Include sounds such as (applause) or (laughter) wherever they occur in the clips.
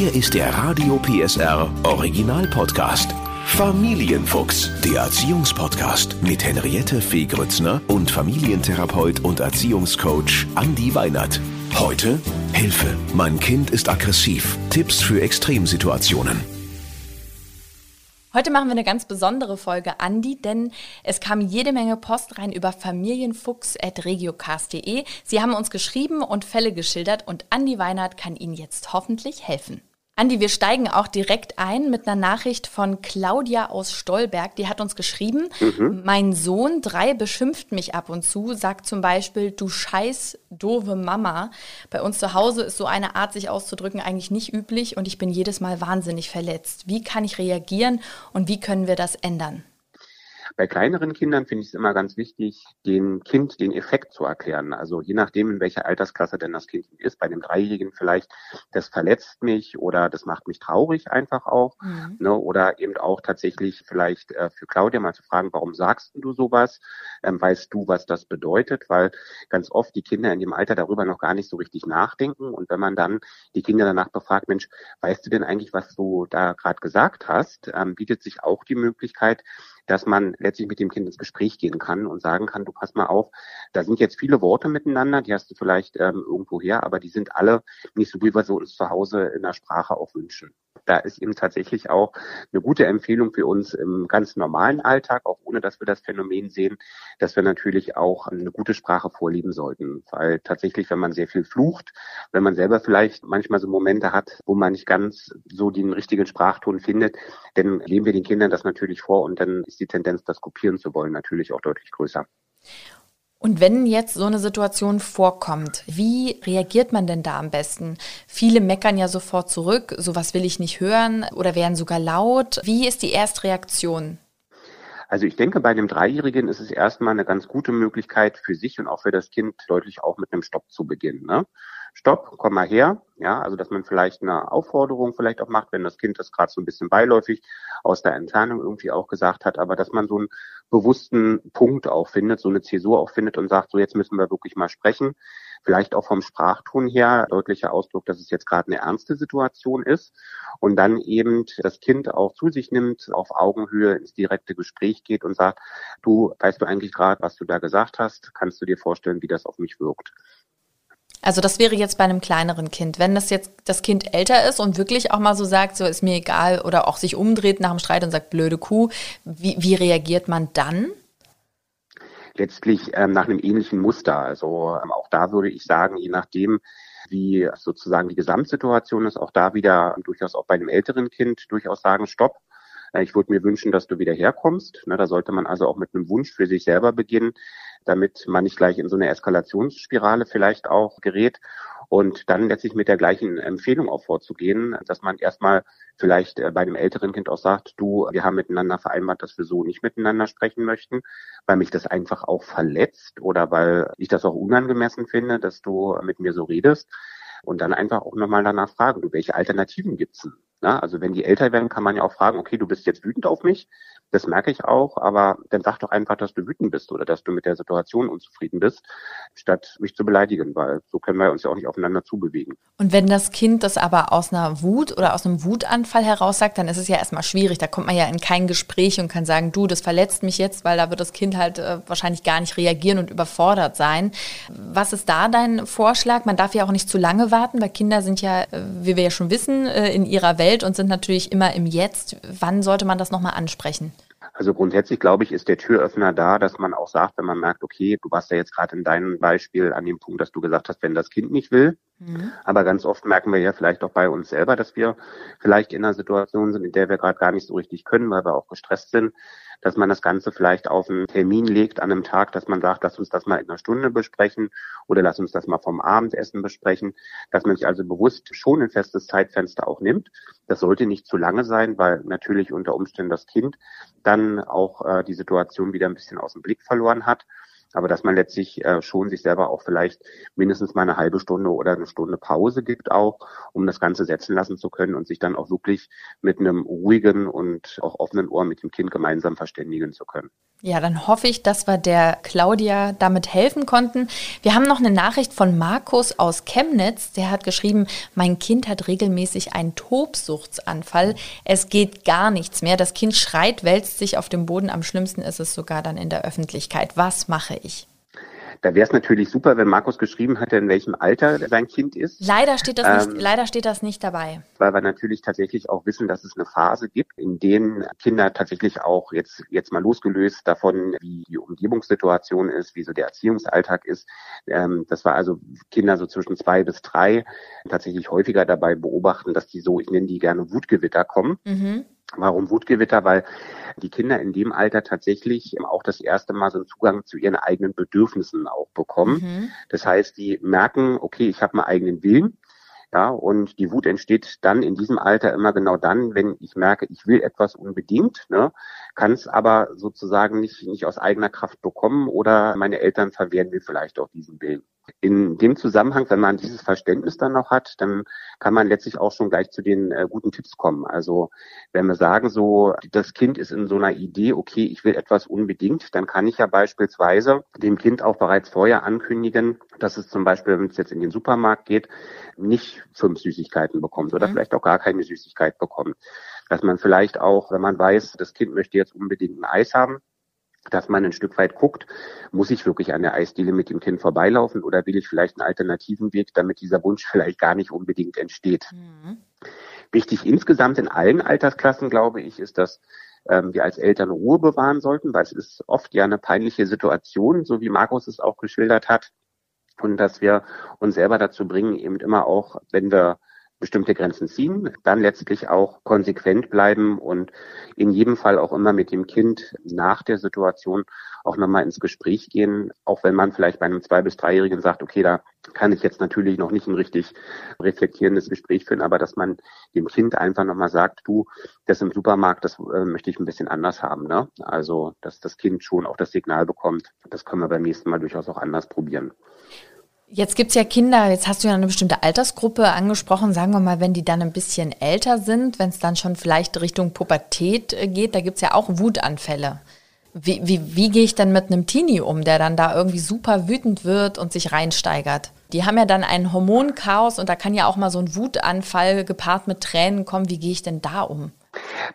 Hier ist der Radio PSR Original Podcast. Familienfuchs, der Erziehungspodcast mit Henriette Fee Grützner und Familientherapeut und Erziehungscoach Andi Weinert. Heute Hilfe, mein Kind ist aggressiv. Tipps für Extremsituationen. Heute machen wir eine ganz besondere Folge, Andi, denn es kam jede Menge Post rein über familienfuchs.regiocast.de. Sie haben uns geschrieben und Fälle geschildert und Andi Weinert kann Ihnen jetzt hoffentlich helfen. Andi, wir steigen auch direkt ein mit einer Nachricht von Claudia aus Stolberg. Die hat uns geschrieben, mhm. mein Sohn, drei, beschimpft mich ab und zu, sagt zum Beispiel, du scheiß doofe Mama. Bei uns zu Hause ist so eine Art, sich auszudrücken, eigentlich nicht üblich und ich bin jedes Mal wahnsinnig verletzt. Wie kann ich reagieren und wie können wir das ändern? Bei kleineren Kindern finde ich es immer ganz wichtig, dem Kind den Effekt zu erklären. Also je nachdem, in welcher Altersklasse denn das Kind ist. Bei dem Dreijährigen vielleicht, das verletzt mich oder das macht mich traurig einfach auch. Mhm. Ne, oder eben auch tatsächlich vielleicht äh, für Claudia mal zu fragen, warum sagst du sowas? Ähm, weißt du, was das bedeutet? Weil ganz oft die Kinder in dem Alter darüber noch gar nicht so richtig nachdenken. Und wenn man dann die Kinder danach befragt, Mensch, weißt du denn eigentlich, was du da gerade gesagt hast, ähm, bietet sich auch die Möglichkeit, dass man letztlich mit dem Kind ins Gespräch gehen kann und sagen kann, du pass mal auf, da sind jetzt viele Worte miteinander, die hast du vielleicht ähm, irgendwo her, aber die sind alle nicht so, wie wir so uns zu Hause in der Sprache auch wünschen da ist eben tatsächlich auch eine gute Empfehlung für uns im ganz normalen Alltag, auch ohne dass wir das Phänomen sehen, dass wir natürlich auch eine gute Sprache vorlieben sollten. Weil tatsächlich, wenn man sehr viel flucht, wenn man selber vielleicht manchmal so Momente hat, wo man nicht ganz so den richtigen Sprachton findet, dann leben wir den Kindern das natürlich vor und dann ist die Tendenz, das kopieren zu wollen, natürlich auch deutlich größer. Und wenn jetzt so eine Situation vorkommt, wie reagiert man denn da am besten? Viele meckern ja sofort zurück, sowas will ich nicht hören oder werden sogar laut. Wie ist die Erstreaktion? Also ich denke, bei dem Dreijährigen ist es erstmal eine ganz gute Möglichkeit für sich und auch für das Kind deutlich auch mit einem Stopp zu beginnen. Ne? Stopp, komm mal her. Ja, also dass man vielleicht eine Aufforderung vielleicht auch macht, wenn das Kind das gerade so ein bisschen beiläufig aus der Entfernung irgendwie auch gesagt hat, aber dass man so einen bewussten Punkt auch findet, so eine Zäsur auch findet und sagt, so jetzt müssen wir wirklich mal sprechen. Vielleicht auch vom Sprachton her deutlicher Ausdruck, dass es jetzt gerade eine ernste Situation ist und dann eben das Kind auch zu sich nimmt, auf Augenhöhe ins direkte Gespräch geht und sagt, du weißt du eigentlich gerade, was du da gesagt hast, kannst du dir vorstellen, wie das auf mich wirkt. Also das wäre jetzt bei einem kleineren Kind. Wenn das jetzt das Kind älter ist und wirklich auch mal so sagt, so ist mir egal oder auch sich umdreht nach dem Streit und sagt, blöde Kuh, wie, wie reagiert man dann? Letztlich ähm, nach einem ähnlichen Muster. Also ähm, auch da würde ich sagen, je nachdem, wie sozusagen die Gesamtsituation ist, auch da wieder durchaus auch bei einem älteren Kind durchaus sagen, stopp, ich würde mir wünschen, dass du wieder herkommst. Ne, da sollte man also auch mit einem Wunsch für sich selber beginnen, damit man nicht gleich in so eine Eskalationsspirale vielleicht auch gerät und dann letztlich mit der gleichen Empfehlung auch vorzugehen, dass man erstmal vielleicht äh, bei dem älteren Kind auch sagt, du, wir haben miteinander vereinbart, dass wir so nicht miteinander sprechen möchten, weil mich das einfach auch verletzt oder weil ich das auch unangemessen finde, dass du mit mir so redest. Und dann einfach auch nochmal danach fragen, du, welche Alternativen gibt's denn? Na, also wenn die älter werden, kann man ja auch fragen, okay, du bist jetzt wütend auf mich, das merke ich auch, aber dann sag doch einfach, dass du wütend bist oder dass du mit der Situation unzufrieden bist, statt mich zu beleidigen, weil so können wir uns ja auch nicht aufeinander zubewegen. Und wenn das Kind das aber aus einer Wut oder aus einem Wutanfall heraus sagt, dann ist es ja erstmal schwierig. Da kommt man ja in kein Gespräch und kann sagen, du, das verletzt mich jetzt, weil da wird das Kind halt äh, wahrscheinlich gar nicht reagieren und überfordert sein. Was ist da dein Vorschlag? Man darf ja auch nicht zu lange warten, weil Kinder sind ja, äh, wie wir ja schon wissen, äh, in ihrer Welt und sind natürlich immer im Jetzt. Wann sollte man das nochmal ansprechen? Also grundsätzlich glaube ich, ist der Türöffner da, dass man auch sagt, wenn man merkt, okay, du warst ja jetzt gerade in deinem Beispiel an dem Punkt, dass du gesagt hast, wenn das Kind nicht will. Mhm. Aber ganz oft merken wir ja vielleicht auch bei uns selber, dass wir vielleicht in einer Situation sind, in der wir gerade gar nicht so richtig können, weil wir auch gestresst sind, dass man das Ganze vielleicht auf einen Termin legt an einem Tag, dass man sagt, lass uns das mal in einer Stunde besprechen oder lass uns das mal vom Abendessen besprechen, dass man sich also bewusst schon ein festes Zeitfenster auch nimmt. Das sollte nicht zu lange sein, weil natürlich unter Umständen das Kind dann auch äh, die Situation wieder ein bisschen aus dem Blick verloren hat aber dass man letztlich äh, schon sich selber auch vielleicht mindestens mal eine halbe Stunde oder eine Stunde Pause gibt auch, um das Ganze setzen lassen zu können und sich dann auch wirklich mit einem ruhigen und auch offenen Ohr mit dem Kind gemeinsam verständigen zu können. Ja, dann hoffe ich, dass wir der Claudia damit helfen konnten. Wir haben noch eine Nachricht von Markus aus Chemnitz. Der hat geschrieben, mein Kind hat regelmäßig einen Tobsuchtsanfall. Es geht gar nichts mehr. Das Kind schreit, wälzt sich auf dem Boden. Am schlimmsten ist es sogar dann in der Öffentlichkeit. Was mache ich? Da wäre es natürlich super, wenn Markus geschrieben hätte, in welchem Alter sein Kind ist. Leider steht das ähm, nicht, leider steht das nicht dabei. Weil wir natürlich tatsächlich auch wissen, dass es eine Phase gibt, in denen Kinder tatsächlich auch jetzt, jetzt mal losgelöst davon, wie die Umgebungssituation ist, wie so der Erziehungsalltag ist, ähm, dass wir also Kinder so zwischen zwei bis drei tatsächlich häufiger dabei beobachten, dass die so, ich nenne die gerne Wutgewitter kommen. Mhm. Warum Wutgewitter? Weil die Kinder in dem Alter tatsächlich auch das erste Mal so einen Zugang zu ihren eigenen Bedürfnissen auch bekommen. Mhm. Das heißt, die merken, okay, ich habe einen eigenen Willen. Ja, und die Wut entsteht dann in diesem Alter immer genau dann, wenn ich merke, ich will etwas unbedingt, ne, kann es aber sozusagen nicht, nicht aus eigener Kraft bekommen oder meine Eltern verwehren mir vielleicht auch diesen Willen. In dem Zusammenhang, wenn man dieses Verständnis dann noch hat, dann kann man letztlich auch schon gleich zu den äh, guten Tipps kommen. Also wenn wir sagen, so das Kind ist in so einer Idee, okay, ich will etwas unbedingt, dann kann ich ja beispielsweise dem Kind auch bereits vorher ankündigen, dass es zum Beispiel, wenn es jetzt in den Supermarkt geht, nicht fünf Süßigkeiten bekommt oder mhm. vielleicht auch gar keine Süßigkeit bekommt. Dass man vielleicht auch, wenn man weiß, das Kind möchte jetzt unbedingt ein Eis haben, dass man ein Stück weit guckt, muss ich wirklich an der Eisdiele mit dem Kind vorbeilaufen oder will ich vielleicht einen alternativen Weg, damit dieser Wunsch vielleicht gar nicht unbedingt entsteht. Mhm. Wichtig insgesamt in allen Altersklassen, glaube ich, ist, dass ähm, wir als Eltern Ruhe bewahren sollten, weil es ist oft ja eine peinliche Situation, so wie Markus es auch geschildert hat. Und dass wir uns selber dazu bringen, eben immer auch, wenn wir bestimmte Grenzen ziehen, dann letztlich auch konsequent bleiben und in jedem Fall auch immer mit dem Kind nach der Situation auch nochmal ins Gespräch gehen, auch wenn man vielleicht bei einem zwei- bis dreijährigen sagt, okay, da kann ich jetzt natürlich noch nicht ein richtig reflektierendes Gespräch führen, aber dass man dem Kind einfach nochmal sagt, du, das im Supermarkt, das äh, möchte ich ein bisschen anders haben. Ne? Also, dass das Kind schon auch das Signal bekommt, das können wir beim nächsten Mal durchaus auch anders probieren. Jetzt gibt's ja Kinder, jetzt hast du ja eine bestimmte Altersgruppe angesprochen, sagen wir mal, wenn die dann ein bisschen älter sind, wenn es dann schon vielleicht Richtung Pubertät äh, geht, da gibt's ja auch Wutanfälle. Wie, wie, wie gehe ich dann mit einem Teenie um, der dann da irgendwie super wütend wird und sich reinsteigert? Die haben ja dann ein Hormonchaos und da kann ja auch mal so ein Wutanfall gepaart mit Tränen kommen. Wie gehe ich denn da um?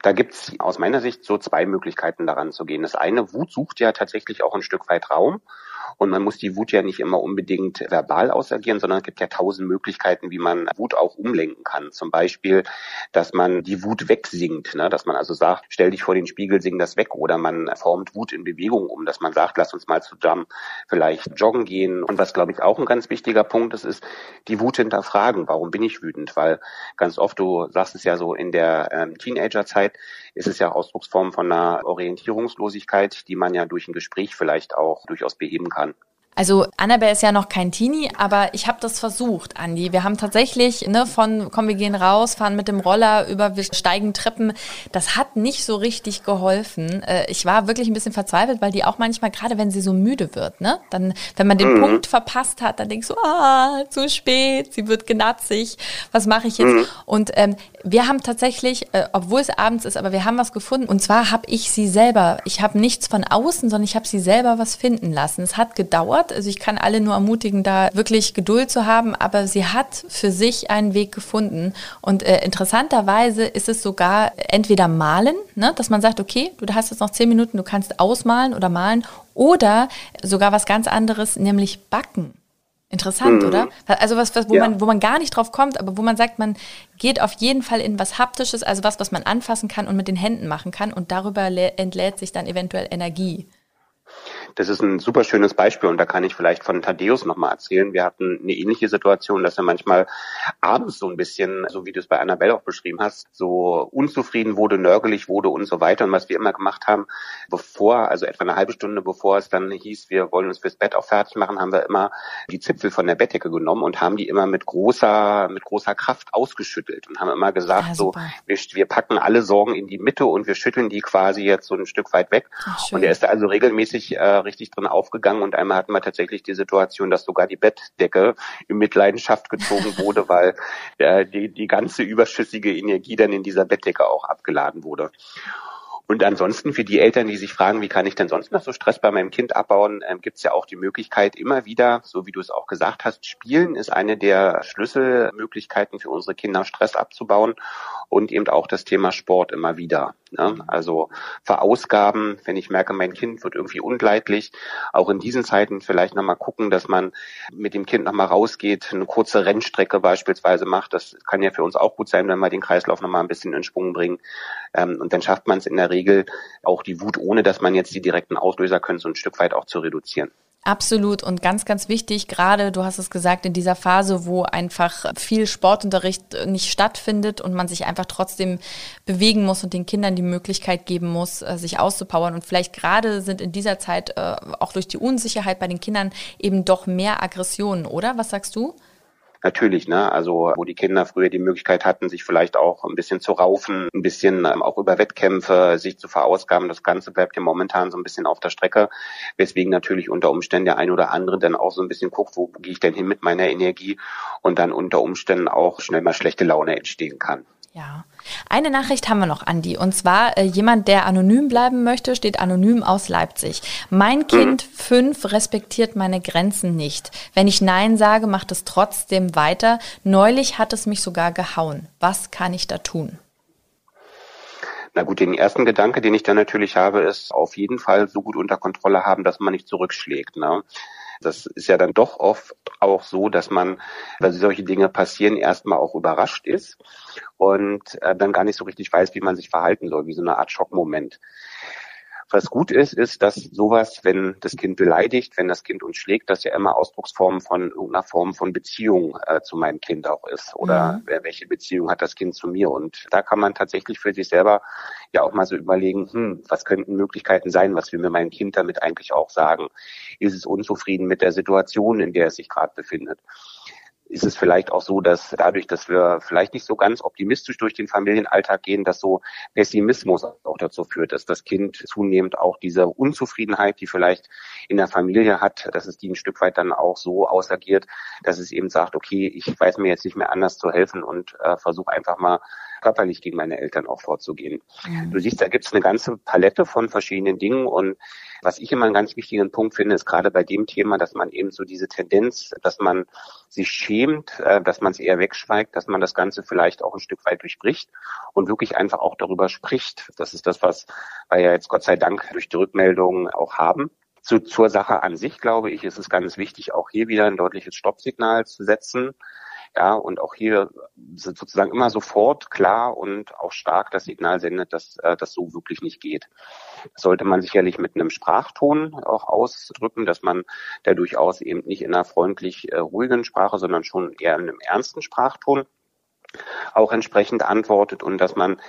Da gibt's aus meiner Sicht so zwei Möglichkeiten daran zu gehen. Das eine, Wut sucht ja tatsächlich auch ein Stück weit Raum und man muss die Wut ja nicht immer unbedingt verbal ausagieren, sondern es gibt ja tausend Möglichkeiten, wie man Wut auch umlenken kann. Zum Beispiel, dass man die Wut wegsingt, ne? dass man also sagt, stell dich vor den Spiegel, sing das weg. Oder man formt Wut in Bewegung um, dass man sagt, lass uns mal zusammen vielleicht joggen gehen. Und was, glaube ich, auch ein ganz wichtiger Punkt ist, ist die Wut hinterfragen. Warum bin ich wütend? Weil ganz oft, du sagst es ja so, in der ähm, Teenagerzeit ist es ja Ausdrucksform von einer Orientierungslosigkeit, die man ja durch ein Gespräch vielleicht auch durchaus beheben kann. Also Annabelle ist ja noch kein Teenie, aber ich habe das versucht, Andi. Wir haben tatsächlich ne, von komm, wir gehen raus, fahren mit dem Roller über, wir steigen Treppen. Das hat nicht so richtig geholfen. Äh, ich war wirklich ein bisschen verzweifelt, weil die auch manchmal, gerade wenn sie so müde wird, ne, dann, wenn man den mhm. Punkt verpasst hat, dann denkst du, ah, zu spät, sie wird genatzig, was mache ich jetzt? Mhm. Und ähm, wir haben tatsächlich, äh, obwohl es abends ist, aber wir haben was gefunden. Und zwar habe ich sie selber, ich habe nichts von außen, sondern ich habe sie selber was finden lassen. Es hat gedauert. Also ich kann alle nur ermutigen, da wirklich Geduld zu haben, aber sie hat für sich einen Weg gefunden. Und äh, interessanterweise ist es sogar entweder malen, ne, dass man sagt, okay, du hast jetzt noch zehn Minuten, du kannst ausmalen oder malen, oder sogar was ganz anderes, nämlich backen. Interessant, mhm. oder? Also was, was wo, ja. man, wo man gar nicht drauf kommt, aber wo man sagt, man geht auf jeden Fall in was Haptisches, also was, was man anfassen kann und mit den Händen machen kann und darüber entlädt sich dann eventuell Energie. Das ist ein super schönes Beispiel und da kann ich vielleicht von Thaddeus nochmal erzählen. Wir hatten eine ähnliche Situation, dass er manchmal abends so ein bisschen, so wie du es bei Annabelle auch beschrieben hast, so unzufrieden wurde, nörgelig wurde und so weiter. Und was wir immer gemacht haben, bevor, also etwa eine halbe Stunde bevor es dann hieß, wir wollen uns fürs Bett auch fertig machen, haben wir immer die Zipfel von der Bettdecke genommen und haben die immer mit großer, mit großer Kraft ausgeschüttelt und haben immer gesagt, ja, so, wir, wir packen alle Sorgen in die Mitte und wir schütteln die quasi jetzt so ein Stück weit weg. Ach, und er ist da also regelmäßig äh, richtig drin aufgegangen und einmal hatten wir tatsächlich die Situation, dass sogar die Bettdecke in Mitleidenschaft gezogen wurde, (laughs) weil äh, die, die ganze überschüssige Energie dann in dieser Bettdecke auch abgeladen wurde. Und ansonsten für die Eltern, die sich fragen, wie kann ich denn sonst noch so Stress bei meinem Kind abbauen, ähm, gibt es ja auch die Möglichkeit, immer wieder, so wie du es auch gesagt hast, Spielen ist eine der Schlüsselmöglichkeiten für unsere Kinder, Stress abzubauen und eben auch das Thema Sport immer wieder. Ne? Also verausgaben, wenn ich merke, mein Kind wird irgendwie ungleitlich, auch in diesen Zeiten vielleicht nochmal gucken, dass man mit dem Kind nochmal rausgeht, eine kurze Rennstrecke beispielsweise macht. Das kann ja für uns auch gut sein, wenn wir den Kreislauf nochmal ein bisschen in Schwung bringen. Ähm, und dann schafft man es in der Regel auch die Wut, ohne dass man jetzt die direkten Auslöser können, so ein Stück weit auch zu reduzieren. Absolut und ganz, ganz wichtig, gerade du hast es gesagt, in dieser Phase, wo einfach viel Sportunterricht nicht stattfindet und man sich einfach trotzdem bewegen muss und den Kindern die Möglichkeit geben muss, äh, sich auszupowern. Und vielleicht gerade sind in dieser Zeit äh, auch durch die Unsicherheit bei den Kindern eben doch mehr Aggressionen, oder? Was sagst du? Natürlich, ne? Also wo die Kinder früher die Möglichkeit hatten, sich vielleicht auch ein bisschen zu raufen, ein bisschen ähm, auch über Wettkämpfe sich zu verausgaben. Das Ganze bleibt ja momentan so ein bisschen auf der Strecke, weswegen natürlich unter Umständen der ein oder andere dann auch so ein bisschen guckt, wo gehe ich denn hin mit meiner Energie und dann unter Umständen auch schnell mal schlechte Laune entstehen kann. Ja. Eine Nachricht haben wir noch, Andi. Und zwar äh, jemand, der anonym bleiben möchte, steht anonym aus Leipzig. Mein. Kind mhm. fünf respektiert meine Grenzen nicht. Wenn ich Nein sage, macht es trotzdem weiter. Neulich hat es mich sogar gehauen. Was kann ich da tun? Na gut, den ersten Gedanke, den ich da natürlich habe, ist auf jeden Fall so gut unter Kontrolle haben, dass man nicht zurückschlägt. Ne? Das ist ja dann doch oft auch so, dass man, weil solche Dinge passieren, erstmal auch überrascht ist und äh, dann gar nicht so richtig weiß, wie man sich verhalten soll, wie so eine Art Schockmoment. Was gut ist, ist, dass sowas, wenn das Kind beleidigt, wenn das Kind uns schlägt, das ja immer Ausdrucksform von irgendeiner Form von Beziehung äh, zu meinem Kind auch ist. Oder mhm. welche Beziehung hat das Kind zu mir? Und da kann man tatsächlich für sich selber ja auch mal so überlegen, hm, was könnten Möglichkeiten sein, was will mir mein Kind damit eigentlich auch sagen? Ist es unzufrieden mit der Situation, in der es sich gerade befindet? Ist es vielleicht auch so, dass dadurch, dass wir vielleicht nicht so ganz optimistisch durch den Familienalltag gehen, dass so Pessimismus auch dazu führt, dass das Kind zunehmend auch diese Unzufriedenheit, die vielleicht in der Familie hat, dass es die ein Stück weit dann auch so ausagiert, dass es eben sagt, okay, ich weiß mir jetzt nicht mehr anders zu helfen und äh, versuche einfach mal körperlich gegen meine Eltern auch vorzugehen. Mhm. Du siehst, da gibt es eine ganze Palette von verschiedenen Dingen und was ich immer einen ganz wichtigen Punkt finde, ist gerade bei dem Thema, dass man eben so diese Tendenz, dass man sich schämt, äh, dass man es eher wegschweigt, dass man das Ganze vielleicht auch ein Stück weit durchbricht und wirklich einfach auch darüber spricht. Das ist das, was wir ja jetzt Gott sei Dank durch die Rückmeldungen auch haben. Zu, zur Sache an sich, glaube ich, ist es ganz wichtig, auch hier wieder ein deutliches Stoppsignal zu setzen. Ja, und auch hier sozusagen immer sofort klar und auch stark das Signal sendet, dass äh, das so wirklich nicht geht. Das sollte man sicherlich mit einem Sprachton auch ausdrücken, dass man da durchaus eben nicht in einer freundlich äh, ruhigen Sprache, sondern schon eher in einem ernsten Sprachton auch entsprechend antwortet und dass man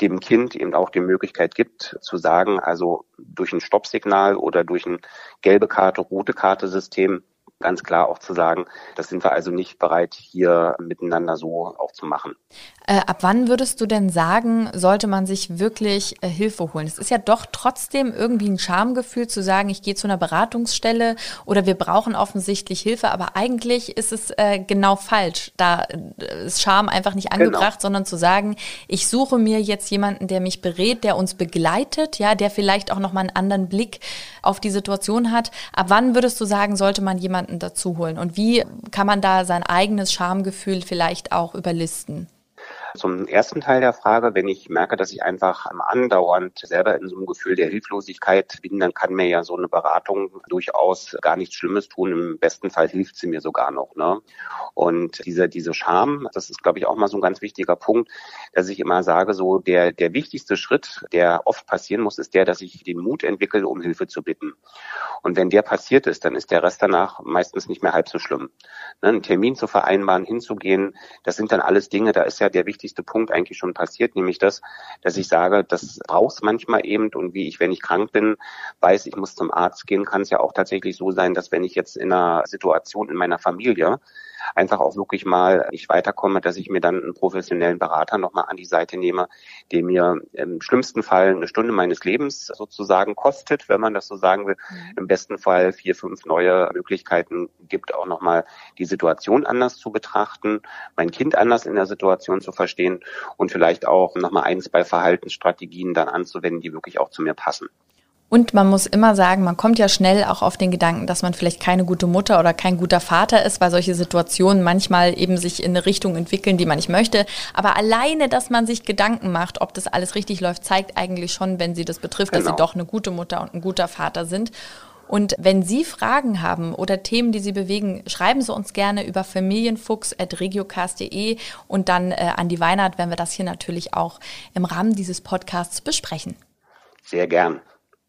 dem Kind eben auch die Möglichkeit gibt zu sagen, also durch ein Stoppsignal oder durch ein gelbe Karte, rote Karte System ganz klar auch zu sagen, das sind wir also nicht bereit, hier miteinander so auch zu machen. Äh, ab wann würdest du denn sagen, sollte man sich wirklich äh, Hilfe holen? Es ist ja doch trotzdem irgendwie ein Schamgefühl zu sagen, ich gehe zu einer Beratungsstelle oder wir brauchen offensichtlich Hilfe, aber eigentlich ist es äh, genau falsch. Da äh, ist Scham einfach nicht genau. angebracht, genau. sondern zu sagen, ich suche mir jetzt jemanden, der mich berät, der uns begleitet, ja, der vielleicht auch nochmal einen anderen Blick auf die Situation hat. Ab wann würdest du sagen, sollte man jemanden dazu holen? Und wie kann man da sein eigenes Schamgefühl vielleicht auch überlisten? Zum ersten Teil der Frage, wenn ich merke, dass ich einfach andauernd selber in so einem Gefühl der Hilflosigkeit bin, dann kann mir ja so eine Beratung durchaus gar nichts Schlimmes tun. Im besten Fall hilft sie mir sogar noch. Ne? Und diese, diese Scham, das ist, glaube ich, auch mal so ein ganz wichtiger Punkt, dass ich immer sage, so der, der wichtigste Schritt, der oft passieren muss, ist der, dass ich den Mut entwickle, um Hilfe zu bitten. Und wenn der passiert ist, dann ist der Rest danach meistens nicht mehr halb so schlimm. Ne? Einen Termin zu vereinbaren, hinzugehen, das sind dann alles Dinge, da ist ja der wichtigste Punkt eigentlich schon passiert, nämlich das, dass ich sage, das brauchst manchmal eben und wie ich, wenn ich krank bin, weiß, ich muss zum Arzt gehen, kann es ja auch tatsächlich so sein, dass wenn ich jetzt in einer Situation in meiner Familie einfach auch wirklich mal nicht weiterkomme, dass ich mir dann einen professionellen Berater nochmal an die Seite nehme, der mir im schlimmsten Fall eine Stunde meines Lebens sozusagen kostet, wenn man das so sagen will. Mhm. Im besten Fall vier, fünf neue Möglichkeiten gibt, auch nochmal die Situation anders zu betrachten, mein Kind anders in der Situation zu verstehen und vielleicht auch nochmal ein, zwei Verhaltensstrategien dann anzuwenden, die wirklich auch zu mir passen. Und man muss immer sagen, man kommt ja schnell auch auf den Gedanken, dass man vielleicht keine gute Mutter oder kein guter Vater ist, weil solche Situationen manchmal eben sich in eine Richtung entwickeln, die man nicht möchte. Aber alleine, dass man sich Gedanken macht, ob das alles richtig läuft, zeigt eigentlich schon, wenn sie das betrifft, genau. dass sie genau. doch eine gute Mutter und ein guter Vater sind. Und wenn Sie Fragen haben oder Themen, die Sie bewegen, schreiben Sie uns gerne über familienfuchs.regiocast.de und dann äh, an die Weihnacht, wenn wir das hier natürlich auch im Rahmen dieses Podcasts besprechen. Sehr gern.